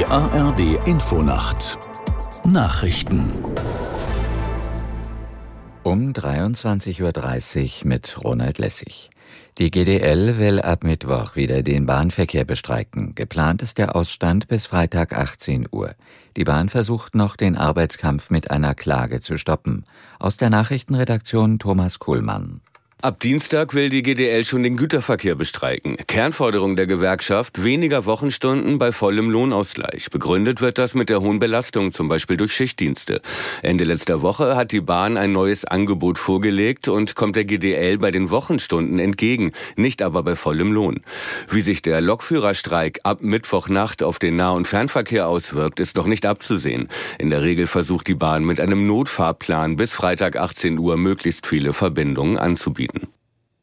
Die ARD Infonacht Nachrichten um 23.30 Uhr mit Ronald Lessig. Die GDL will ab Mittwoch wieder den Bahnverkehr bestreiken. Geplant ist der Ausstand bis Freitag 18 Uhr. Die Bahn versucht noch, den Arbeitskampf mit einer Klage zu stoppen. Aus der Nachrichtenredaktion Thomas Kuhlmann. Ab Dienstag will die GDL schon den Güterverkehr bestreiken. Kernforderung der Gewerkschaft, weniger Wochenstunden bei vollem Lohnausgleich. Begründet wird das mit der hohen Belastung, zum Beispiel durch Schichtdienste. Ende letzter Woche hat die Bahn ein neues Angebot vorgelegt und kommt der GDL bei den Wochenstunden entgegen, nicht aber bei vollem Lohn. Wie sich der Lokführerstreik ab Mittwochnacht auf den Nah- und Fernverkehr auswirkt, ist noch nicht abzusehen. In der Regel versucht die Bahn mit einem Notfahrplan bis Freitag 18 Uhr möglichst viele Verbindungen anzubieten.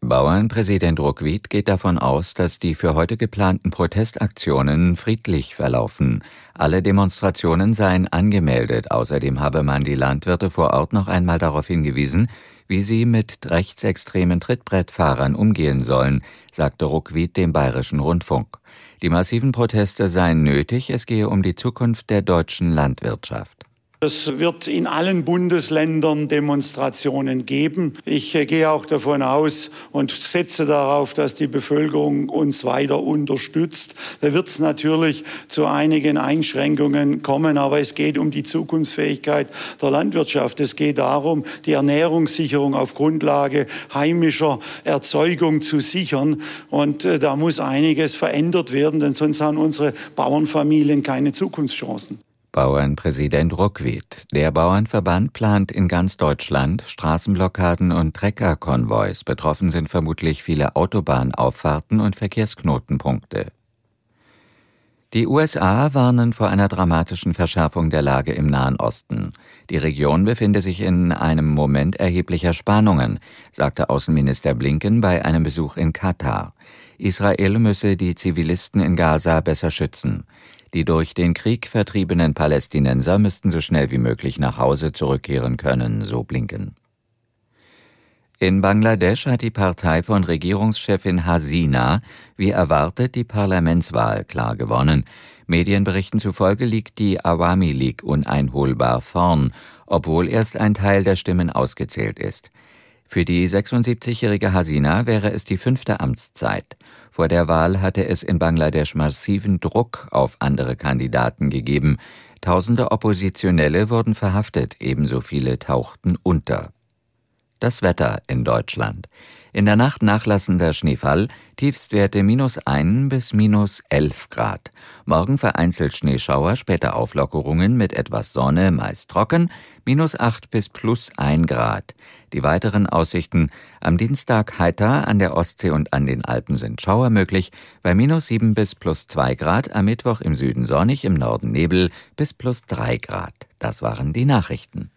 Bauernpräsident Ruckwied geht davon aus, dass die für heute geplanten Protestaktionen friedlich verlaufen. Alle Demonstrationen seien angemeldet. Außerdem habe man die Landwirte vor Ort noch einmal darauf hingewiesen, wie sie mit rechtsextremen Trittbrettfahrern umgehen sollen, sagte Ruckwied dem Bayerischen Rundfunk. Die massiven Proteste seien nötig, es gehe um die Zukunft der deutschen Landwirtschaft. Es wird in allen Bundesländern Demonstrationen geben. Ich äh, gehe auch davon aus und setze darauf, dass die Bevölkerung uns weiter unterstützt. Da wird es natürlich zu einigen Einschränkungen kommen, aber es geht um die Zukunftsfähigkeit der Landwirtschaft. Es geht darum, die Ernährungssicherung auf Grundlage heimischer Erzeugung zu sichern. Und äh, da muss einiges verändert werden, denn sonst haben unsere Bauernfamilien keine Zukunftschancen. Bauernpräsident Ruckwied. Der Bauernverband plant in ganz Deutschland Straßenblockaden und Treckerkonvois. Betroffen sind vermutlich viele Autobahnauffahrten und Verkehrsknotenpunkte. Die USA warnen vor einer dramatischen Verschärfung der Lage im Nahen Osten. Die Region befinde sich in einem Moment erheblicher Spannungen, sagte Außenminister Blinken bei einem Besuch in Katar. Israel müsse die Zivilisten in Gaza besser schützen. Die durch den Krieg vertriebenen Palästinenser müssten so schnell wie möglich nach Hause zurückkehren können, so Blinken. In Bangladesch hat die Partei von Regierungschefin Hasina wie erwartet die Parlamentswahl klar gewonnen. Medienberichten zufolge liegt die Awami League uneinholbar vorn, obwohl erst ein Teil der Stimmen ausgezählt ist. Für die 76-jährige Hasina wäre es die fünfte Amtszeit. Vor der Wahl hatte es in Bangladesch massiven Druck auf andere Kandidaten gegeben. Tausende Oppositionelle wurden verhaftet, ebenso viele tauchten unter. Das Wetter in Deutschland. In der Nacht nachlassender Schneefall, Tiefstwerte minus 1 bis minus 11 Grad. Morgen vereinzelt Schneeschauer, später Auflockerungen mit etwas Sonne, meist trocken, minus 8 bis plus 1 Grad. Die weiteren Aussichten am Dienstag heiter, an der Ostsee und an den Alpen sind Schauer möglich, bei minus 7 bis plus 2 Grad, am Mittwoch im Süden sonnig, im Norden Nebel bis plus 3 Grad. Das waren die Nachrichten.